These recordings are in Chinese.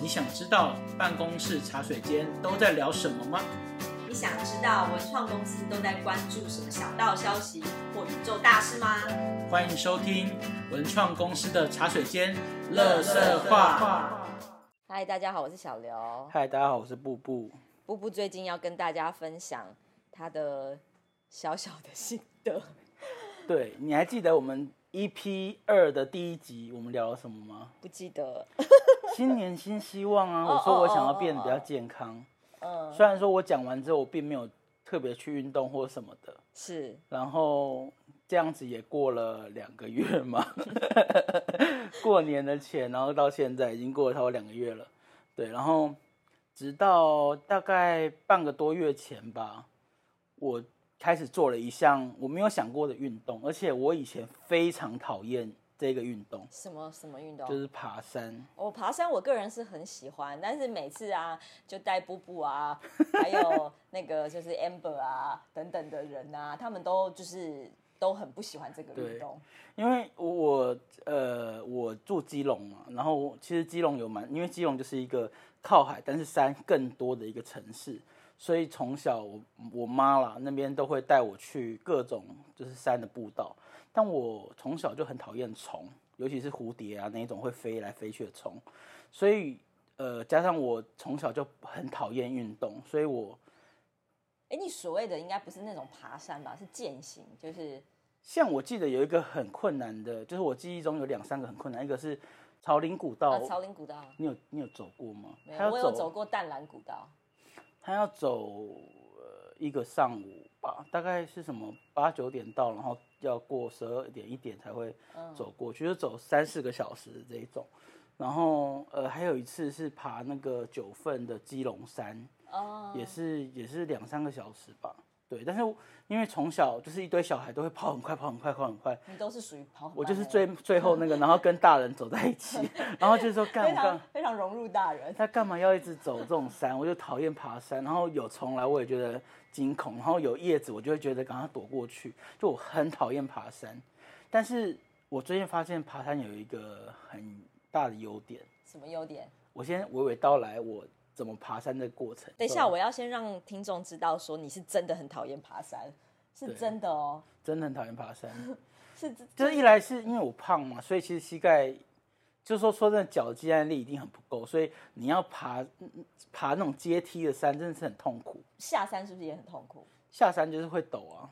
你想知道办公室茶水间都在聊什么吗？你想知道文创公司都在关注什么小道消息或宇宙大事吗？欢迎收听文创公司的茶水间乐色话。嗨，大家好，我是小刘。嗨，大家好，我是布布。布布最近要跟大家分享他的小小的心得。对，你还记得我们 EP 二的第一集我们聊了什么吗？不记得。新年新希望啊！我说我想要变得比较健康。嗯。虽然说我讲完之后，我并没有特别去运动或什么的。是。然后这样子也过了两个月嘛。过年的前，然后到现在已经过了差不多两个月了。对，然后直到大概半个多月前吧，我。开始做了一项我没有想过的运动，而且我以前非常讨厌这个运动。什么什么运动？就是爬山。我爬山，我个人是很喜欢，但是每次啊，就带布布啊，还有那个就是 Amber 啊等等的人啊，他们都就是都很不喜欢这个运动。因为我呃我住基隆嘛，然后其实基隆有蛮，因为基隆就是一个靠海，但是山更多的一个城市。所以从小我我妈啦那边都会带我去各种就是山的步道，但我从小就很讨厌虫，尤其是蝴蝶啊那种会飞来飞去的虫，所以呃加上我从小就很讨厌运动，所以我，哎你所谓的应该不是那种爬山吧，是践行，就是像我记得有一个很困难的，就是我记忆中有两三个很困难，一个是朝林古道，朝林古道，你有你有走过吗？没有，我有走过淡蓝古道。他要走呃一个上午吧，大概是什么八九点到，然后要过十二点一点才会走过去，就走三四个小时这一种。然后呃还有一次是爬那个九份的基隆山，也是也是两三个小时吧。对，但是因为从小就是一堆小孩都会跑很快，跑很快，跑很快。你都是属于跑。我就是最最后那个，然后跟大人走在一起，然后就是说干干非常融入大人。他干嘛要一直走这种山？我就讨厌爬山，然后有虫来我也觉得惊恐，然后有叶子我就会觉得赶快躲过去。就我很讨厌爬山，但是我最近发现爬山有一个很大的优点。什么优点？我先娓娓道来我。怎么爬山的过程？等一下，我要先让听众知道，说你是真的很讨厌爬山，是真的哦，真的很讨厌爬山。是，就是一来是因为我胖嘛，所以其实膝盖，就是说说真的，脚肌耐力一定很不够，所以你要爬爬那种阶梯的山，真的是很痛苦。下山是不是也很痛苦？下山就是会抖啊，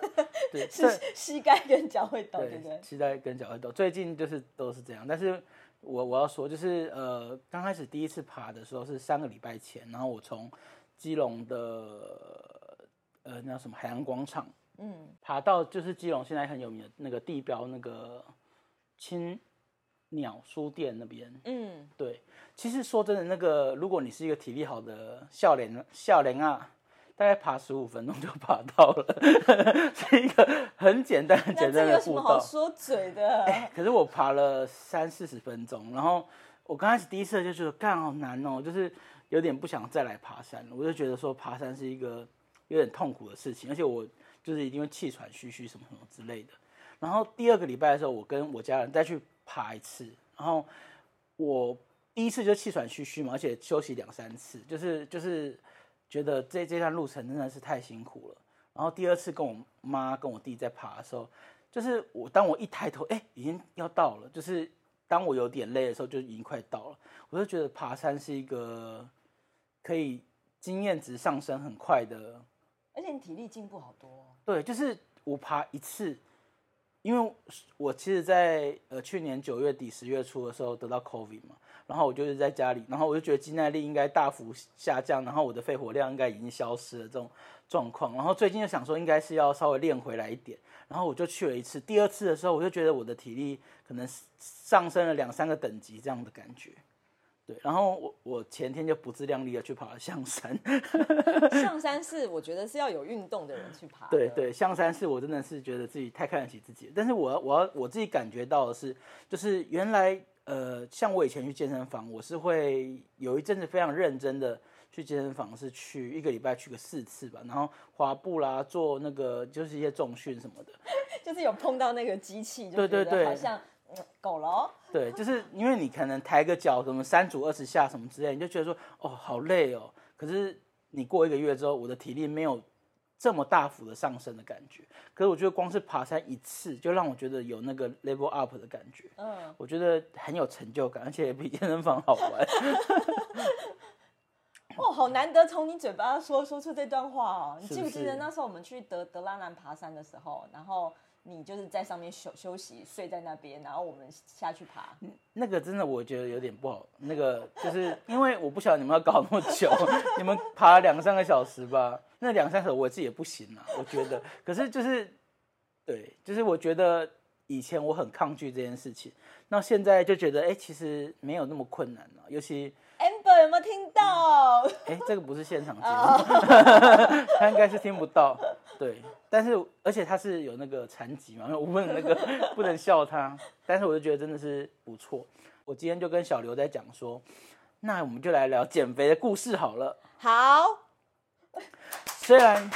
对，是膝盖跟脚会抖，对不对？膝盖跟脚会抖，最近就是都是这样，但是。我我要说，就是呃，刚开始第一次爬的时候是三个礼拜前，然后我从基隆的呃那叫什么海洋广场，嗯，爬到就是基隆现在很有名的那个地标那个青鸟书店那边，嗯，对，其实说真的，那个如果你是一个体力好的笑脸笑脸啊。大概爬十五分钟就爬到了，是一个很简单、很简单的步道。有什么好说嘴的？可是我爬了三四十分钟，然后我刚开始第一次就觉得干好难哦，就是有点不想再来爬山了。我就觉得说爬山是一个有点痛苦的事情，而且我就是一定会气喘吁吁什么什么之类的。然后第二个礼拜的时候，我跟我家人再去爬一次，然后我第一次就气喘吁吁嘛，而且休息两三次，就是就是。觉得这这段路程真的是太辛苦了。然后第二次跟我妈跟我弟在爬的时候，就是我当我一抬头，哎，已经要到了。就是当我有点累的时候，就已经快到了。我就觉得爬山是一个可以经验值上升很快的，而且你体力进步好多。对，就是我爬一次，因为我其实，在呃去年九月底十月初的时候得到 COVID 嘛。然后我就是在家里，然后我就觉得肌耐力应该大幅下降，然后我的肺活量应该已经消失了这种状况。然后最近就想说应该是要稍微练回来一点，然后我就去了一次。第二次的时候，我就觉得我的体力可能上升了两三个等级这样的感觉。对，然后我我前天就不自量力的去爬了象山。象山是我觉得是要有运动的人去爬。对对，象山是我真的是觉得自己太看得起自己。但是我要我要我自己感觉到的是，就是原来。呃，像我以前去健身房，我是会有一阵子非常认真的去健身房，是去一个礼拜去个四次吧，然后滑步啦，做那个就是一些重训什么的，就是有碰到那个机器，对对对，好像够了哦。对，就是因为你可能抬个脚，什么三组二十下什么之类，你就觉得说哦好累哦。可是你过一个月之后，我的体力没有这么大幅的上升的感觉。可是我觉得光是爬山一次，就让我觉得有那个 level up 的感觉。嗯，我觉得很有成就感，而且也比健身房好玩。哦，好难得从你嘴巴说说出这段话哦。你记不记得那时候我们去德德拉兰爬山的时候，然后你就是在上面休休息，睡在那边，然后我们下去爬。那个真的我觉得有点不好，那个就是 因为我不晓得你们要搞那么久，你们爬两三个小时吧，那两三个小时我自己也不行啊，我觉得。可是就是，对，就是我觉得以前我很抗拒这件事情，那现在就觉得哎、其实没有那么困难了、尤其 Amber 有没有听到？哎、这个不是现场节目，他应该是听不到。对，但是而且他是有那个残疾嘛，我不能那个 不能笑他。但是我就觉得真的是不错。我今天就跟小刘在讲说，那我们就来聊减肥的故事好了。好，虽然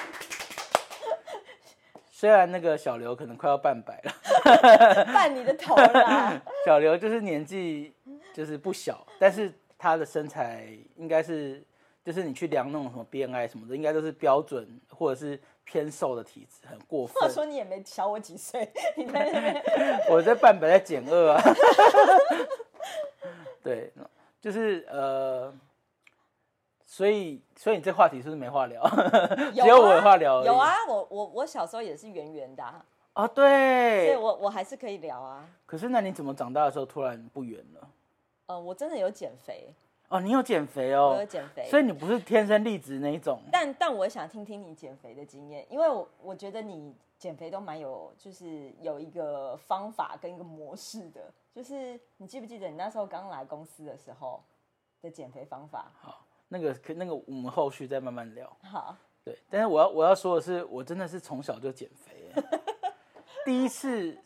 虽然那个小刘可能快要半百了，半你的头啦。小刘就是年纪就是不小，但是他的身材应该是就是你去量那种什么 BMI 什么的，应该都是标准或者是偏瘦的体质，很过话分。说你也没小我几岁，你在那边我在半百在减二啊，对，就是呃，所以所以你这话题是不是没话聊？只有我有话聊有啊，我我我小时候也是圆圆的、啊，啊，所以。我我还是可以聊啊。可是那你怎么长大的时候突然不圆了？呃，我真的有减肥，哦，你有减肥哦我有哦，减肥，所以你不是天生丽质那一种。但但我想听听你减肥的经验，因为我我觉得你减肥都蛮有，就是有一个方法跟一个模式的。就是你记不记得你那时候刚来公司的时候的减肥方法？好，那个可那个我们后续再慢慢聊。好，对，但是我要我要说的是，我真的是从小就减肥。第一次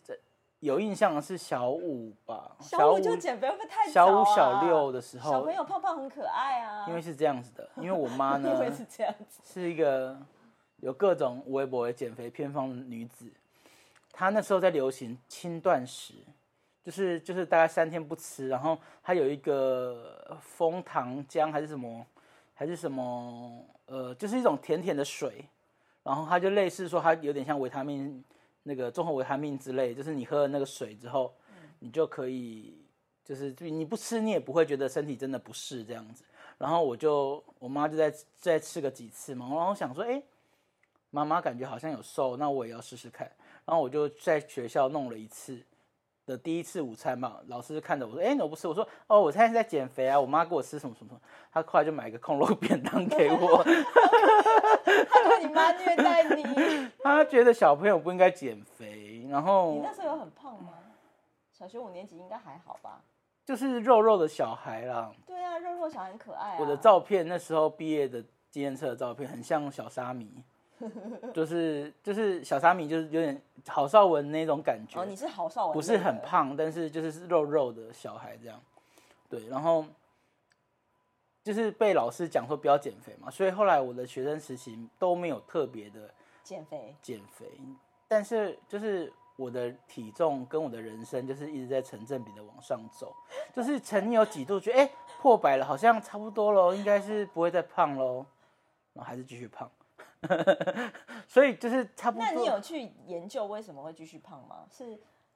有印象的是小五吧，小五就减肥会不会太早、小啊？五小六的时候小朋友胖胖很可爱啊。因为是这样子的，因为我妈呢因为是这样子，是一个有各种微博的减肥偏方的女子，她那时候在流行轻断食，就是就是大概三天不吃，然后她有一个枫糖浆还是什么还是什么呃，就是一种甜甜的水，然后她就类似说她有点像维他命那个综合维他命之类，就是你喝了那个水之后，你就可以就是你不吃你也不会觉得身体真的不适这样子。然后我就我妈就在再吃个几次嘛，然后我想说，哎，妈妈感觉好像有瘦，那我也要试试看。然后我就在学校弄了一次的第一次午餐嘛，老师看着我说，哎，你怎么不吃？我说，哦，我现在是在减肥啊，我妈给我吃什么什么什么。她后来就买一个空肉便当给我，他说你妈虐待你。她觉得小朋友不应该减肥，然后你那时候有很胖吗？小学五年级应该还好吧？就是肉肉的小孩啦。对啊，肉肉小孩很可爱啊。我的照片那时候毕业的纪念册的照片，很像小沙弥，就是就是小沙弥，就是有点郝邵文那种感觉，哦，你是郝邵文，不是很。胖，但是就是是肉肉的小孩这样。对，然后就是被老师讲说不要减肥嘛，所以后来我的学生时期都没有特别的减肥，减肥，但是就是我的体重跟我的人生就是一直在成正比的往上走，就是曾经有几度觉得哎、破百了，好像差不多喽，应该是不会再胖喽，然后还是继续胖，所以就是差不多。那你有去研究为什么会继续胖吗？是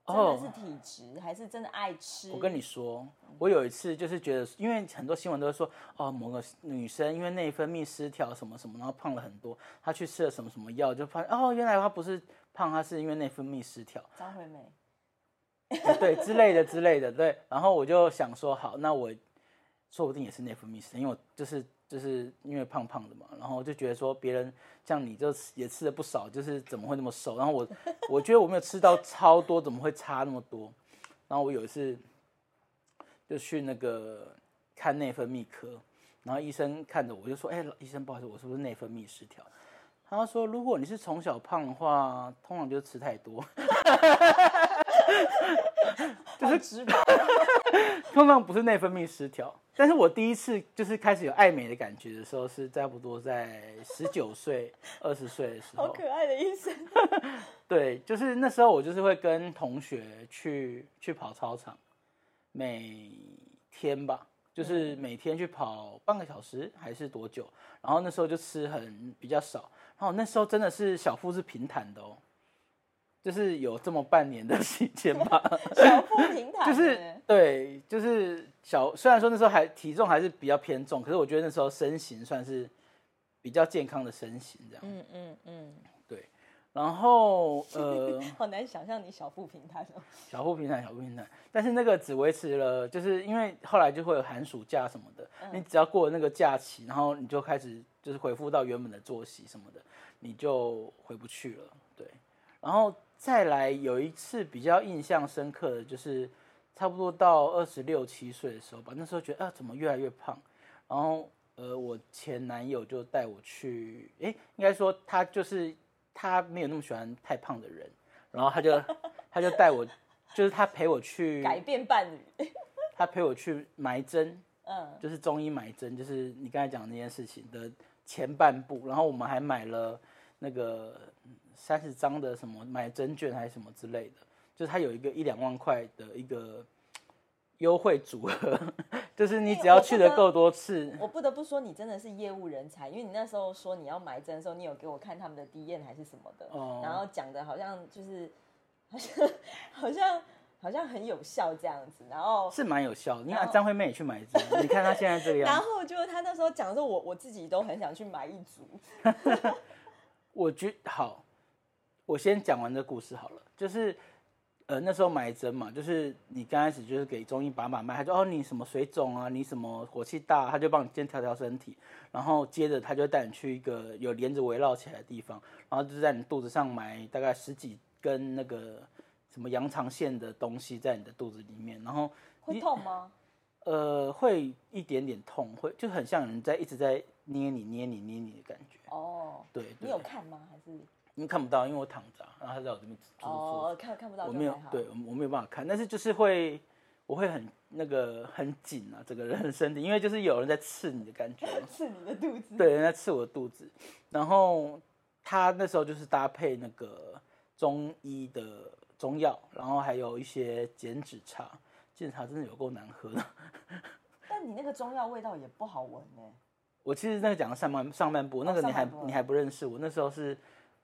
真哦的是体质，还是真的爱吃？我跟你说，我有一次就是觉得，因为很多新闻都会说，哦，某个女生因为内分泌失调什么什么，然后胖了很多，她去吃了什么什么药，就发现哦，原来她不是胖，她是因为内分泌失调。张惠妹，对之类的之类的，对。然后我就想说，好，那我说不定也是内分泌失调，因为我就是就是因为胖胖的嘛，然后我就觉得说别人像你就也吃了不少，就是怎么会那么瘦？然后我我觉得我没有吃到超多，怎么会差那么多？然后我有一次就去那个看内分泌科，然后医生看着我就说，哎、医生不好意思，我是不是内分泌失调？他说：“如果你是从小胖的话，通常就是吃太多。就是直白，通常不是内分泌失调，但是我第一次就是开始有爱美的感觉的时候，是差不多在十九岁、二十岁的时候。好可爱的医生。对，就是那时候我就是会跟同学去去跑操场，每天吧，就是每天去跑半个小时还是多久？然后那时候就吃很比较少，然后那时候真的是小腹是平坦的哦。就是有这么半年的时间吧，小腹平坦，就是对，就是小。虽然说那时候还体重还是比较偏重，可是我觉得那时候身形算是比较健康的身形，这样。嗯嗯嗯，对。然后呃，好难想象你小腹平坦哦。小腹平坦，小腹平坦。但是那个只维持了，就是因为后来就会有寒暑假什么的，你只要过了那个假期，然后你就开始就是恢复到原本的作息什么的，你就回不去了。对，然后。再来有一次比较印象深刻的就是，差不多到二十六七岁的时候吧，那时候觉得啊怎么越来越胖，然后呃我前男友就带我去，哎应该说他就是他没有那么喜欢太胖的人，然后他就他就带我，就是他陪我去改变伴侣，他陪我去埋针，嗯，就是中医埋针，就是你刚才讲那件事情的前半部，然后我们还买了那个。三十张的什么买针券还是什么之类的，就是它有一个一两万块的一个优惠组合，就是你只要去的够多次。我不得不说，你真的是业务人才，因为你那时候说你要买针的时候，你有给我看他们的 D 验还是什么的，然后讲的好像就是好像好像好像很有效这样子，然后是蛮有效。你看张惠妹也去买针，你看她现在这个 样子。然后就她那时候讲的时候，我我自己都很想去买一组。我觉好。我先讲完这故事好了，就是，呃，那时候买针嘛，就是你刚开始就是给中医把把脉，他就哦你什么水肿啊，你什么火气大，他就帮你先调调身体，然后接着他就带你去一个有帘子围绕起来的地方，然后就在你肚子上埋大概十几根那个什么羊肠线的东西在你的肚子里面，然后会痛吗？呃，会一点点痛，会就很像人在一直在捏你捏你捏你的感觉。哦，对，你有看吗？还是？因为看不到，因为我躺着，然后他在我这边哦，看看不到，我没有，对，我没有办法看，但是就是会，我会很那个很紧啊，整个人身体，因为就是有人在刺你的感觉，刺你的肚子，对，人在刺我的肚子，然后他那时候就是搭配那个中医的中药，然后还有一些减脂茶，减脂茶真的有够难喝的，但你那个中药味道也不好闻呢。我其实那个讲的上半上半部，那个你还你还不认识我，那时候是。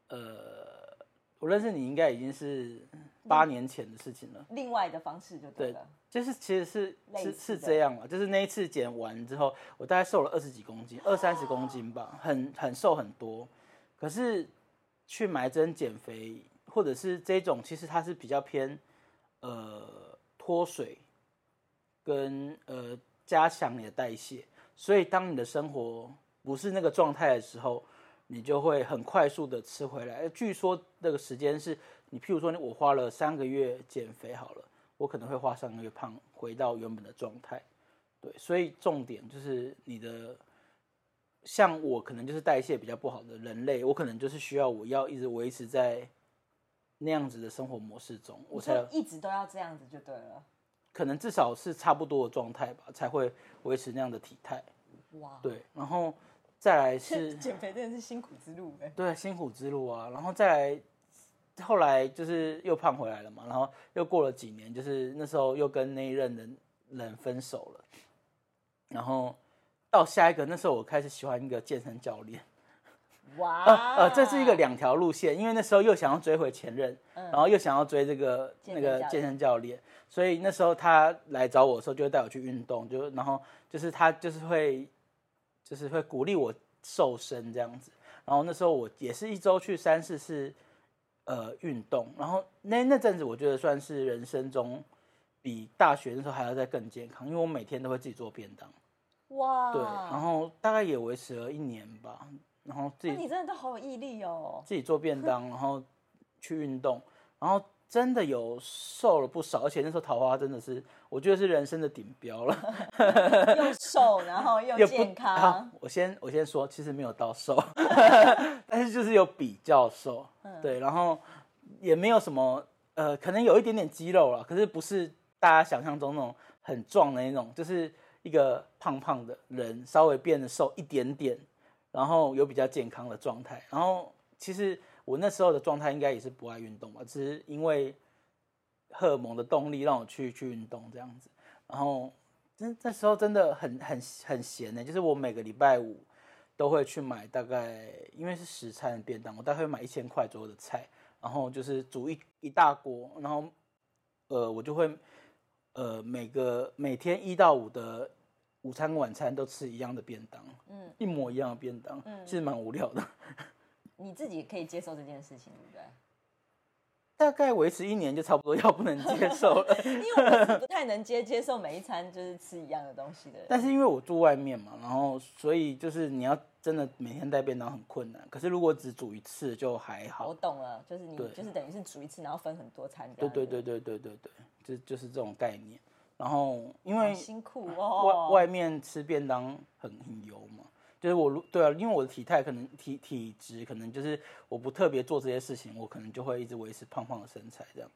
呃，我认识你应该已经是八年前的事情了。另外的方式就对了，就是其实是是是这样了，就是那一次减完之后，我大概瘦了二十几公斤，二三十公斤吧，很很瘦很多。可是去埋针减肥，或者是这种，其实它是比较偏呃脱水跟呃加强你的代谢，所以当你的生活不是那个状态的时候。你就会很快速的吃回来。据说那个时间是你，譬如说我花了三个月减肥好了，我可能会花三个月胖回到原本的状态。对，所以重点就是你的，像我可能就是代谢比较不好的人类，我可能就是需要我要一直维持在那样子的生活模式中，我才一直都要这样子就对了。可能至少是差不多的状态吧，才会维持那样的体态。哇，对，然后。再来 是减肥，真的是辛苦之路哎。对，辛苦之路啊。然后再来，后来就是又胖回来了嘛。然后又过了几年，就是那时候又跟那一任的人分手了。然后到下一个，那时候我开始喜欢一个健身教练。哇！呃，这是一个两条路线，因为那时候又想要追回前任，然后又想要追这个那个健身教练，所以那时候他来找我的时候，就会带我去运动，就然后就是他就是会。就是会鼓励我瘦身这样子，然后那时候我也是一周去三四次，呃，运动，然后那那阵子我觉得算是人生中比大学那时候还要再更健康，因为我每天都会自己做便当。哇！对，然后大概也维持了一年吧，然后自己你真的都好有毅力哦，自己做便当，然后去运动，然后。真的有瘦了不少，而且那时候桃花真的是，我觉得是人生的顶标了。又 瘦，然后又健康。我先我先说，其实没有到瘦，但是就是有比较瘦，对，然后也没有什么，呃，可能有一点点肌肉了，可是不是大家想象中那种很壮的那种，就是一个胖胖的人稍微变得瘦一点点，然后有比较健康的状态。然后其实我那时候的状态应该也是不爱运动吧，只是因为荷尔蒙的动力让我去去运动这样子。然后真那时候真的很很很闲呢，就是我每个礼拜五都会去买大概，因为是十餐便当，我大概会买一千块左右的菜，然后就是煮一一大锅，然后呃我就会。呃，每个每天一到五的午餐跟晚餐都吃一样的便当，嗯，一模一样的便当，嗯，其实蛮无聊的。你自己可以接受这件事情，对不对？大概维持一年就差不多要不能接受了，因为我是不太能接接受每一餐就是吃一样的东西的。但是因为我住外面嘛，然后所以就是你要真的每天带便当很困难。可是如果只煮一次就还好。我懂了，就是你就是等于是煮一次，然后分很多餐。对对对对对对对，就就是这种概念。然后因为辛苦哦，外外面吃便当很很油嘛。就是我如，对啊，因为我的体态可能体体质可能就是我不特别做这些事情，我可能就会一直维持胖胖的身材这样。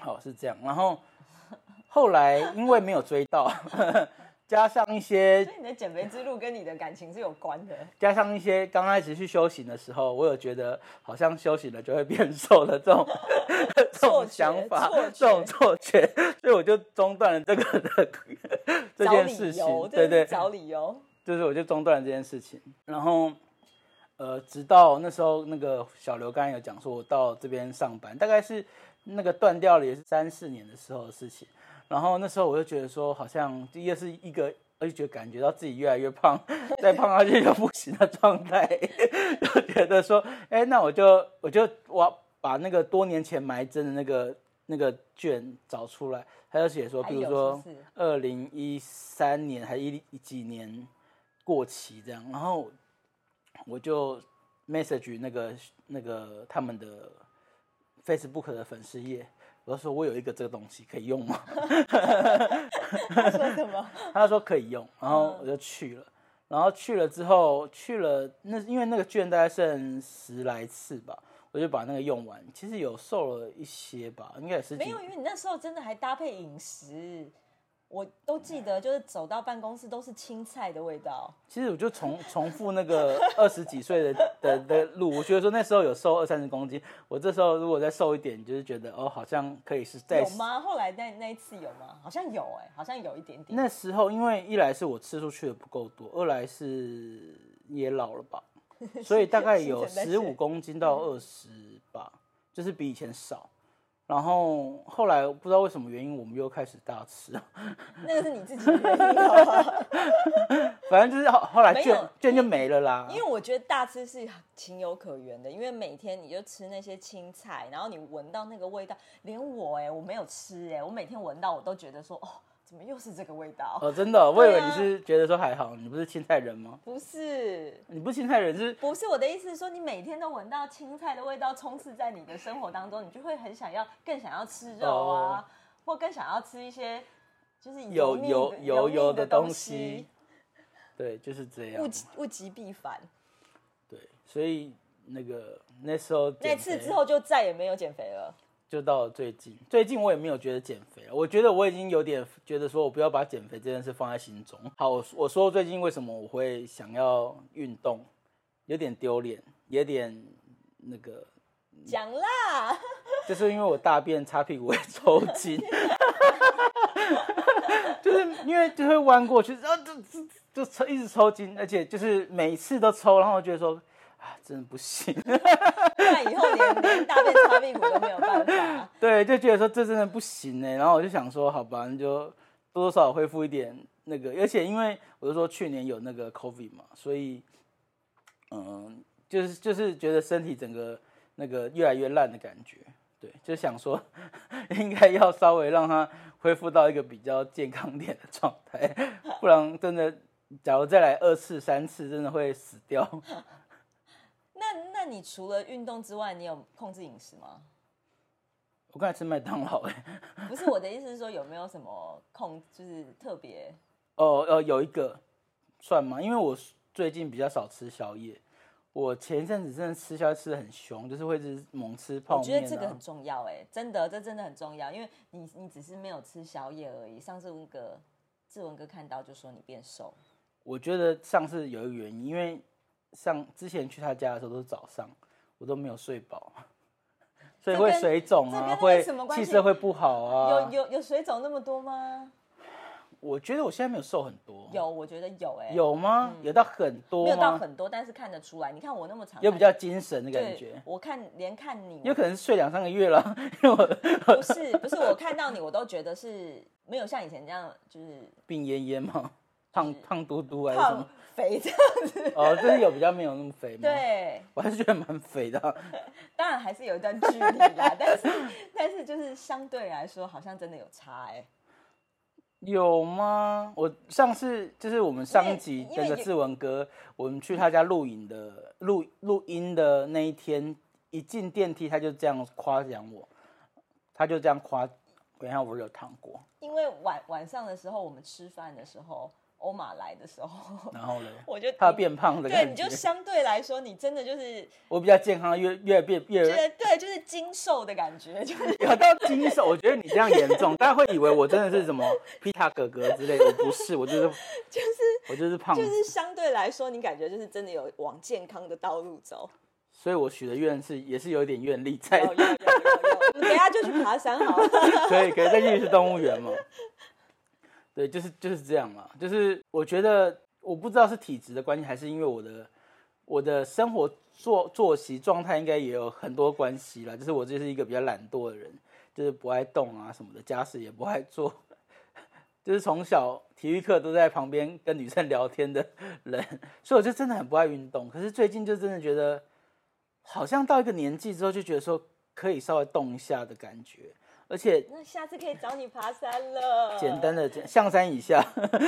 好是这样，然后后来因为没有追到，加上一些，所以你的减肥之路跟你的感情是有关的。加上一些刚开始去修行的时候，我有觉得好像修行了就会变瘦的这种这种想法，这种错觉，所以我就中断了这个的 这件事情，对对，找理由。就是我就中断了这件事情，然后，呃，直到那时候那个小刘刚才有讲说，我到这边上班，大概是那个断掉了也是三四年的时候的事情。然后那时候我就觉得说，好像第一个是一个，而且觉得感觉到自己越来越胖，再胖下去就不行的状态，就觉得说，哎，那我就我就我把那个多年前埋针的那个那个卷找出来，他就写说，比如说二零一三年还一几年。过期这样，然后我就 message 那个那个他们的 Facebook 的粉丝页，我说我有一个这个东西可以用吗？他说什么？他说可以用，然后我就去了，然后去了之后去了那因为那个券大概剩十来次吧，我就把那个用完，其实有瘦了一些吧，应该也是没有，因为你那时候真的还搭配饮食。我都记得，就是走到办公室都是青菜的味道。其实我就重 重复那个二十几岁的的的路，我觉得说那时候有瘦二三十公斤，我这时候如果再瘦一点，就是觉得哦，好像可以是再有吗？后来那那一次有吗？好像有哎，好像有一点点。那时候因为一来是我吃出去的不够多，二来是也老了吧，所以大概有十五公斤到二十吧，就是比以前少。然后后来不知道为什么原因，我们又开始大吃。那个是你自己的原因。反正就是后后来券券就没了啦。因为我觉得大吃是情有可原的，因为每天你就吃那些青菜，然后你闻到那个味道，连我哎我没有吃哎，我每天闻到我都觉得说哦。怎么又是这个味道？哦，真的，我以为你是觉得说还好，你不是青菜人吗？不是，你不是青菜人是？不是我的意思是说，你每天都闻到青菜的味道充斥在你的生活当中，你就会很想要，更想要吃肉啊，或更想要吃一些就是油油油油的东西。对，就是这样。物物极必反。对，所以那个那时候那次之后就再也没有减肥了。就到了最近，最近我也没有觉得减肥了。我觉得我已经有点觉得说，我不要把减肥这件事放在心中。好，我我说最近为什么我会想要运动，有点丢脸，有点那个讲啦，就是因为我大便擦屁股会抽筋，就是因为就会弯过去，然后就就就抽一直抽筋，而且就是每次都抽，然后觉得说。啊，真的不行！那以后连连大便擦屁股都没有办法。对，就觉得说这真的不行呢。然后我就想说，好吧，你就多多少少恢复一点那个。而且因为我就说去年有那个 COVID 嘛，所以嗯，就是就是觉得身体整个那个越来越烂的感觉。对，就想说 应该要稍微让它恢复到一个比较健康点的状态，不然真的，假如再来二次、三次，真的会死掉。那那你除了运动之外，你有控制饮食吗？我刚才吃麦当劳哎，不是我的意思是说有没有什么控，就是特别哦呃有一个算吗？因为我最近比较少吃宵夜，我前一阵子真的吃宵夜吃的很凶，就是会是猛吃泡面。我觉得这个很重要哎，真的这真的很重要，因为你你只是没有吃宵夜而已。上次文哥志文哥看到就说你变瘦，我觉得上次有一个原因，因为上之前去他家的时候都是早上，我都没有睡饱，所以会水肿啊，会气色会不好啊。有有有水肿那么多吗？我觉得我现在没有瘦很多。有，我觉得有哎。有吗？有到很多没有到很多，但是看得出来。你看我那么长，有比较精神的感觉。我看连看你，有可能是睡两三个月了。因为我不是不是，我看到你，我都觉得是没有像以前这样，就是病恹恹吗？胖胖嘟嘟还是什么肥这样子？哦，就是有比较没有那么肥吗？对，我还是觉得蛮肥的。当然还是有一段距离啦，但是但是就是相对来说，好像真的有差哎。有吗？我上次就是我们上一集那个志文哥，我们去他家录影的录录音的那一天，一进电梯他就这样夸奖我，他就这样夸，等下我有糖果。因为晚晚上的时候，我们吃饭的时候。欧马来的时候，然后呢？我就他变胖的对，你就相对来说，你真的就是我比较健康，越越变越对，就是精瘦的感觉，就是有到精瘦。我觉得你这样严重，大家会以为我真的是什么 皮塔哥哥之类的，我不是，我就是就是我就是胖，就是相对来说，你感觉就是真的有往健康的道路走。所以我许的愿是也是有点愿力在。有有有有有，等下就去爬山好了。可以可以，再继续是动物园嘛。对，就是就是这样嘛。就是我觉得，我不知道是体质的关系，还是因为我的我的生活作作息状态，应该也有很多关系啦。就是我就是一个比较懒惰的人，就是不爱动啊什么的，家事也不爱做，就是从小体育课都在旁边跟女生聊天的人，所以我就真的很不爱运动。可是最近就真的觉得，好像到一个年纪之后，就觉得说可以稍微动一下的感觉。而且那下次可以找你爬山了。简单的象山以下，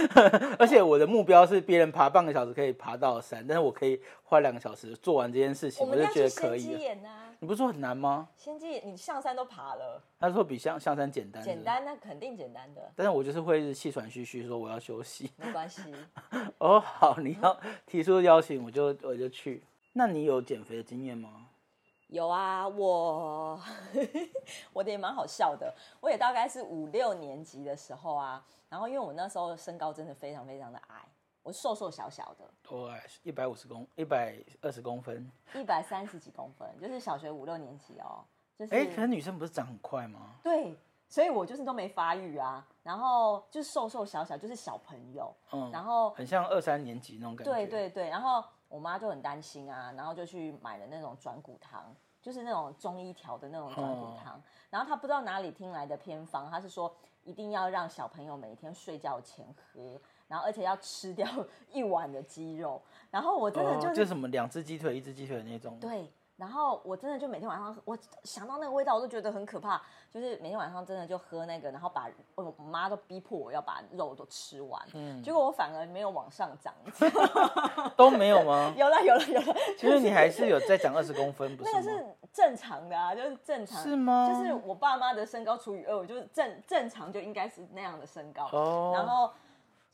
而且我的目标是别人爬半个小时可以爬到山，但是我可以花两个小时做完这件事情，我就觉得可以。你不是说很难吗？先记，你象山都爬了。他说比象象山简单。简单，那肯定简单的。但是我就是会气喘吁吁，说我要休息。没关系。哦，好，你要提出邀请，我就我就去。那你有减肥的经验吗？有啊，我 我的也蛮好笑的。我也大概是五六年级的时候啊，然后因为我那时候身高真的非常非常的矮，我瘦瘦小小的，多矮？一百五十公，一百二十公分，一百三十几公分，就是小学五六年级哦。就是哎，可是女生不是长很快吗？对，所以我就是都没发育啊，然后就是瘦瘦小小，就是小朋友，嗯，然后很像二三年级那种感觉。对对对，然后。我妈就很担心啊，然后就去买了那种转骨汤，就是那种中医调的那种转骨汤。然后她不知道哪里听来的偏方，她是说一定要让小朋友每天睡觉前喝，然后而且要吃掉 一碗的鸡肉。然后我真的就就什么两只鸡腿，一只鸡腿那种。对。然后我真的就每天晚上，我想到那个味道，我都觉得很可怕。就是每天晚上真的就喝那个，然后把我妈都逼迫我要把肉都吃完。嗯，结果我反而没有往上长，都没有吗？有了有了有了。其实你还是有在长二十公分，不是 那个是正常的啊，就是正常。是吗？就是我爸妈的身高除以二，我就是正正常就应该是那样的身高。哦。然后。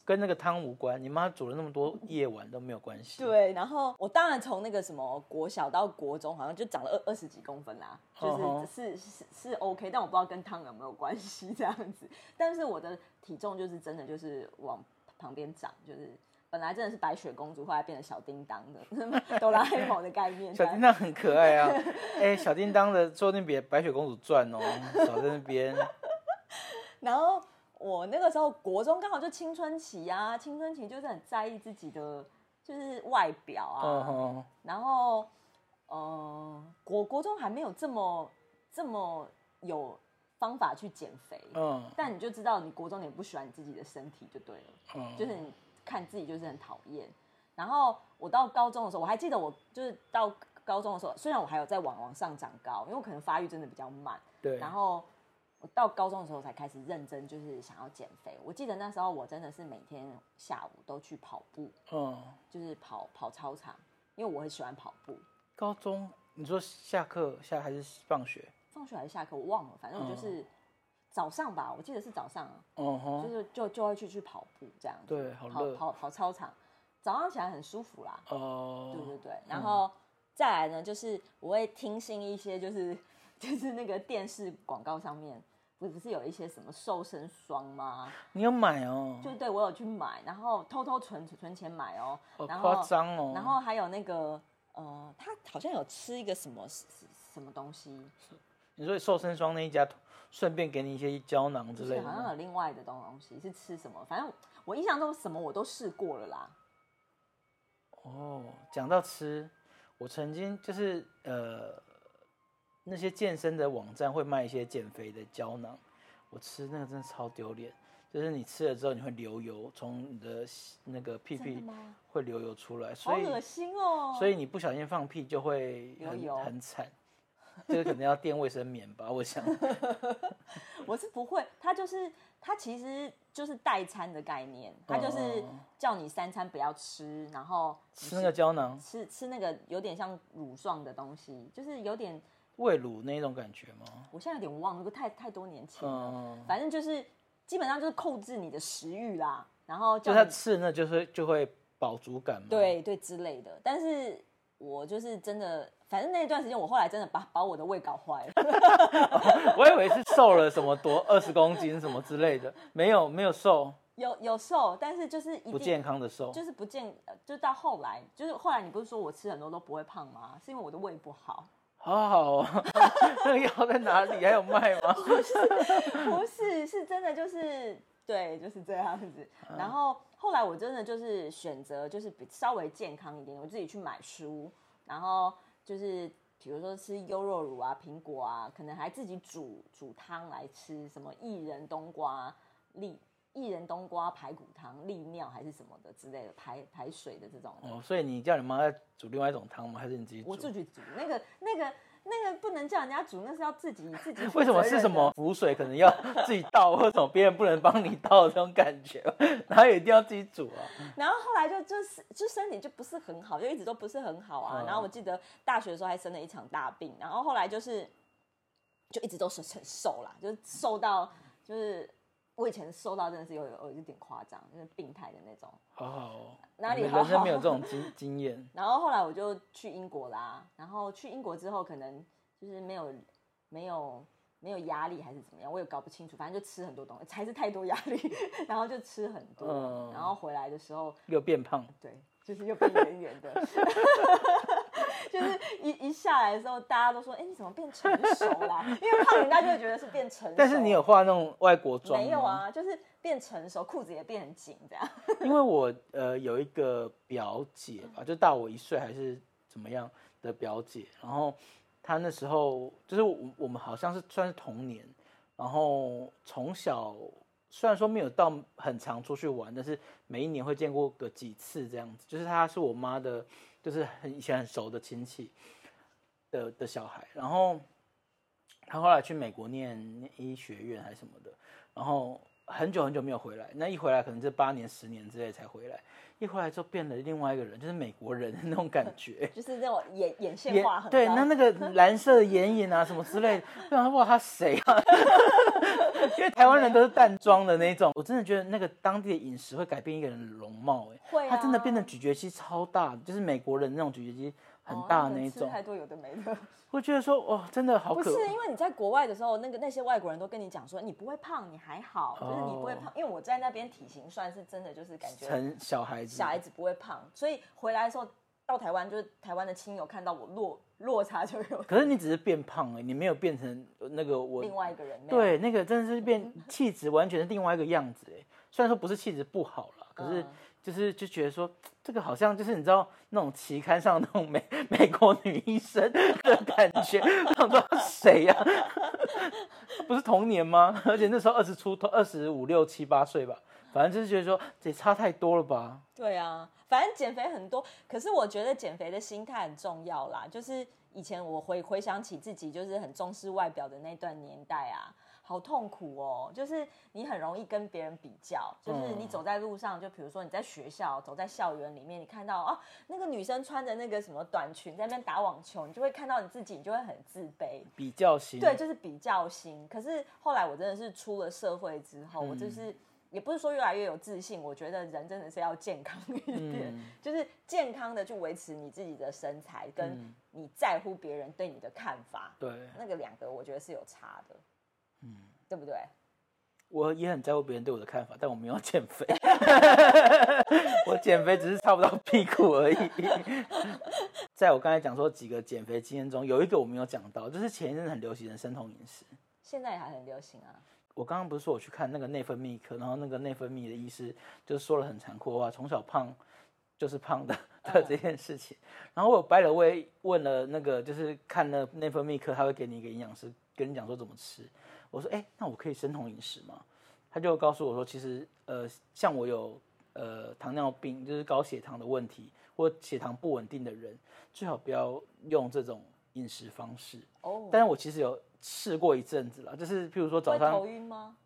跟那个汤无关，你妈煮了那么多夜晚都没有关系。对，然后我当然从那个什么国小到国中，好像就长了二二十几公分啦，就是是是是 OK，但我不知道跟汤有没有关系这样子。但是我的体重就是真的就是往旁边长，就是本来真的是白雪公主，后来变成小叮当的 哆啦 A 梦的概念。小叮当很可爱啊，哎，小叮当的说不定比白雪公主赚哦，少在那边。然后。我那个时候国中刚好就青春期啊，青春期就是很在意自己的就是外表啊，然后呃国国中还没有这么这么有方法去减肥，嗯，但你就知道你国中你不喜欢你自己的身体就对了，嗯，就是你看自己就是很讨厌。然后我到高中的时候，我还记得我就是到高中的时候，虽然我还有在往往上长高，因为我可能发育真的比较慢，对，然后。我到高中的时候才开始认真，就是想要减肥。我记得那时候我真的是每天下午都去跑步，嗯，就是跑跑操场，因为我很喜欢跑步。高中你说下课下还是放学？放学还是下课我忘了，反正我就是早上吧，我记得是早上，嗯哼，就是就就会去去跑步这样。对，跑跑跑操场，早上起来很舒服啦。哦，对对对，然后再来呢，就是我会听信一些就是。就是那个电视广告上面不不是有一些什么瘦身霜吗？你有买哦？就对我有去买，然后偷偷存存钱买哦，好然后夸张哦。然后还有那个呃，他好像有吃一个什么什么东西，你说瘦身霜那一家，顺便给你一些胶囊之类的好像有？另外的东东西是吃什么？反正我印象中什么我都试过了啦。哦，讲到吃，我曾经就是呃，那些健身的网站会卖一些减肥的胶囊，我吃那个真的超丢脸，就是你吃了之后你会流油，从你的那个屁屁？会流油出来，好所以恶心哦！所以你不小心放屁就会很很惨，这个可能要垫卫生棉吧，我想。我是不会，它就是它其实就是代餐的概念，它就是哦叫你三餐不要吃，然后吃那个胶囊，吃吃那个有点像乳状的东西，就是有点喂乳那种感觉吗？我现在有点忘了，那个太太多年前了，嗯，反正就是基本上就是控制你的食欲啦，然后就他吃了那就是就会饱足感嘛。，对对之类的。但是我就是真的，反正那段时间我后来真的把把我的胃搞坏了。我以为是瘦了什么多二十公斤什么之类的，没有没有瘦，有有瘦，但是就是一不健康的瘦。就是不健，呃就到后来，就是后来你不是说我吃很多都不会胖吗？是因为我的胃不好，好好哦，那个药在哪里？还有卖吗？不是，不是是真的就是对，就是这样子。嗯然后后来我真的就是选择就是比稍微健康一点，我自己去买书，然后就是比如说吃优酪乳啊、苹果啊，可能还自己煮煮汤来吃，什么薏仁冬瓜利薏仁冬瓜排骨汤、利尿还是什么的之类的排排水的这种的。哦，所以你叫你妈再煮另外一种汤吗？还是你自己煮？我自己煮那个那个那个不能叫人家煮，那是要自己自己负 为什么是什么浮水可能要自己倒，或者别人不能帮你倒这种感觉？然后一定要自己煮啊？然后后来就就是就身体就不是很好，就一直都不是很好啊。嗯然后我记得大学的时候还生了一场大病，然后后来就是就一直都是很瘦啦，就是瘦到就是我以前收到真的是有有有一点夸张，就是病态的那种。好好哦，哪里好好人生没有 这种经经验？然后后来我就去英国啦，然后去英国之后可能就是没有没有没有压力还是怎么样，我也搞不清楚，反正就吃很多东西，才是太多压力，然后就吃很多，嗯。然后回来的时候又变胖，对，就是又变圆圆的，就是一一下来的时候，大家都说，哎、你怎么变成熟啦？因为胖人家就会觉得是变成熟，但是你有化那种外国妆没有？啊？就是变成熟，裤子也变很紧，这样。因为我呃有一个表姐吧，就大我一岁还是怎么样的表姐，然后她那时候就是我我们好像是算是同年，然后从小虽然说没有到很常出去玩，但是每一年会见过个几次这样子，就是她是我妈的，就是很以前很熟的亲戚的的小孩，然后她后来去美国念念医学院还是什么的，然后很久很久没有回来，那一回来可能这八年十年之类才回来，一回来之后变了另外一个人，就是美国人的那种感 觉。就是那种眼眼线眼画很对，那那个蓝色的眼影啊，什么之类的，我想说哇，他谁啊？因为台湾人都是淡妆的那种，我真的觉得那个当地的饮食会改变一个人的容貌，哎，会、啊，他真的变成咀嚼肌超大，就是美国人那种咀嚼肌很大那一种，吃太多有的没的。我觉得说哇，真的好可不是，因为你在国外的时候，那个那些外国人都跟你讲说，你不会胖，你还好，就是你不会胖。因为我在那边体型算是真的，就是感觉成小孩子，小孩子不会胖，所以回来的时候到台湾，就是台湾的亲友看到我落落差就有可是你只是变胖了，你没有变成那个我另外一个人。对，那个真的是变气质，完全是另外一个样子哎。虽然说不是气质不好啦，可是嗯就是就觉得说这个好像就是你知道那种期刊上那种美美国女医生的感觉，我想说谁呀、不是童年吗？而且那时候二十出头，二十五六七八岁吧，反正就是觉得说这也差太多了吧。对啊，反正减肥很多，可是我觉得减肥的心态很重要啦。就是以前我回回想起自己就是很重视外表的那段年代啊，好痛苦哦。就是你很容易跟别人比较，就是你嗯走在路上，就比如说你在学校走在校园里面，你看到啊那个女生穿着那个什么短裙在那边打网球，你就会看到你自己，你就会很自卑。比较心，对，就是比较心。可是后来我真的是出了社会之后，我就是也不是说越来越有自信，我觉得人真的是要健康一点，嗯 就是健康的去维持你自己的身材，跟嗯你在乎别人对你的看法，对，那个两个我觉得是有差的。对不对？我也很在乎别人对我的看法，但我没有减肥。我减肥只是差不到屁股而已。在我刚才讲说几个减肥经验中，有一个我没有讲到，就是前一阵很流行的生酮饮食，现在也还很流行啊。我刚刚不是说我去看那个内分泌科，然后那个内分泌的医师就说了很残酷的话，从小胖就是胖的的这件事情。然后我掰了位问了那个就是看了内分泌科，他会给你一个营养师跟你讲说怎么吃。我说哎，那我可以生酮饮食吗？他就告诉我说，其实呃，像我有呃糖尿病，就是高血糖的问题，或血糖不稳定的人，最好不要用这种饮食方式。哦。但是我其实有试过一阵子了，就是譬如说早上头晕吗？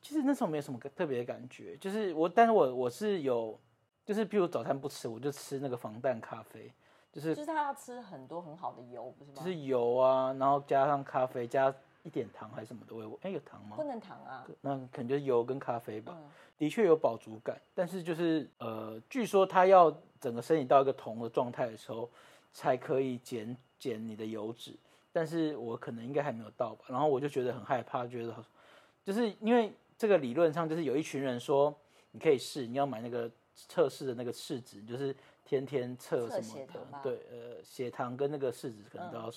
其实那时候没有什么特别的感觉，就是我，但是我我是有，就是譬如早餐不吃，我就吃那个防弹咖啡，就是就是他要吃很多很好的油，不是吗？就是油啊，然后加上咖啡加。一点糖还是什么的味？哎，有糖吗？不能糖啊。那可能就是油跟咖啡吧。的确有饱足感，但是就是呃，据说它要整个身体到一个酮的状态的时候，才可以减减你的油脂。但是我可能应该还没有到吧。然后我就觉得很害怕，觉得就是因为这个理论上就是有一群人说你可以试，你要买那个测试的那个试纸，就是天天测什么的。对，呃，血糖跟那个试纸可能都要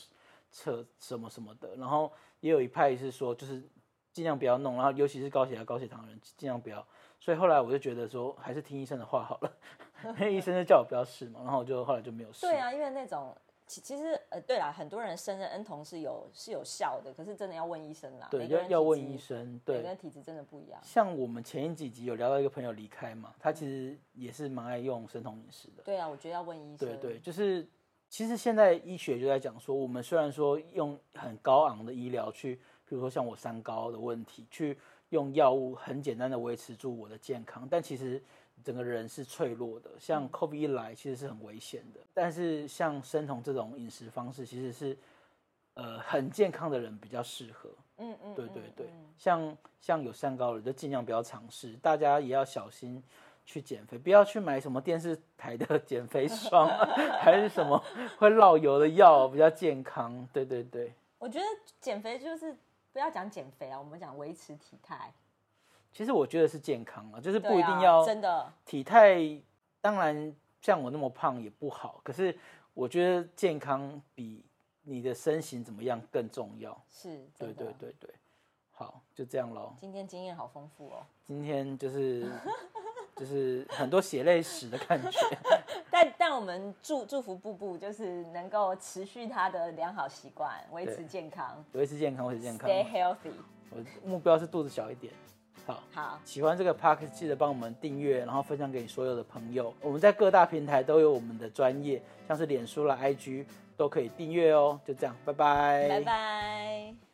测什么什么的。然后。也有一派是说，就是尽量不要弄，然后尤其是高血压、高血糖的人尽量不要。所以后来我就觉得说，还是听医生的话好了，因为医生就叫我不要试嘛。然后我就后来就没有试。对啊，因为那种其其实呃，对啦，很多人生的恩酮是有是有效的，可是真的要问医生啦。对，要要问医生。对，每个人体质真的不一样。像我们前几集有聊到一个朋友离开嘛，他其实也是蛮爱用生酮饮食的。对啊，我觉得要问医生。对对，就是。其实现在医学就在讲说，我们虽然说用很高昂的医疗去，比如说像我三高的问题，去用药物很简单的维持住我的健康，但其实整个人是脆弱的。像 COVID 一来，其实是很危险的。但是像生酮这种饮食方式，其实是呃很健康的人比较适合。嗯嗯，对对对，像像有三高的就尽量不要尝试，大家也要小心。去减肥，不要去买什么电视台的 减肥霜，还是什么会落油的药，比较健康。对对对，我觉得减肥就是不要讲减肥啊，我们讲维持体态。其实我觉得是健康啊，就是不一定要真的体态。当然，像我那么胖也不好，可是我觉得健康比你的身形怎么样更重要。是，对对对对。好，就这样喽。今天经验好丰富哦。今天就是。就是很多血泪史的感觉，但但我们祝祝福布布就是能够持续他的良好习惯，维持健康，维持健康，维持健康，Stay healthy。我目标是肚子小一点。好，好，喜欢这个 p a r k 记得帮我们订阅，然后分享给你所有的朋友。我们在各大平台都有我们的专业，像是脸书啦、IG 都可以订阅哦。就这样，拜拜，拜拜。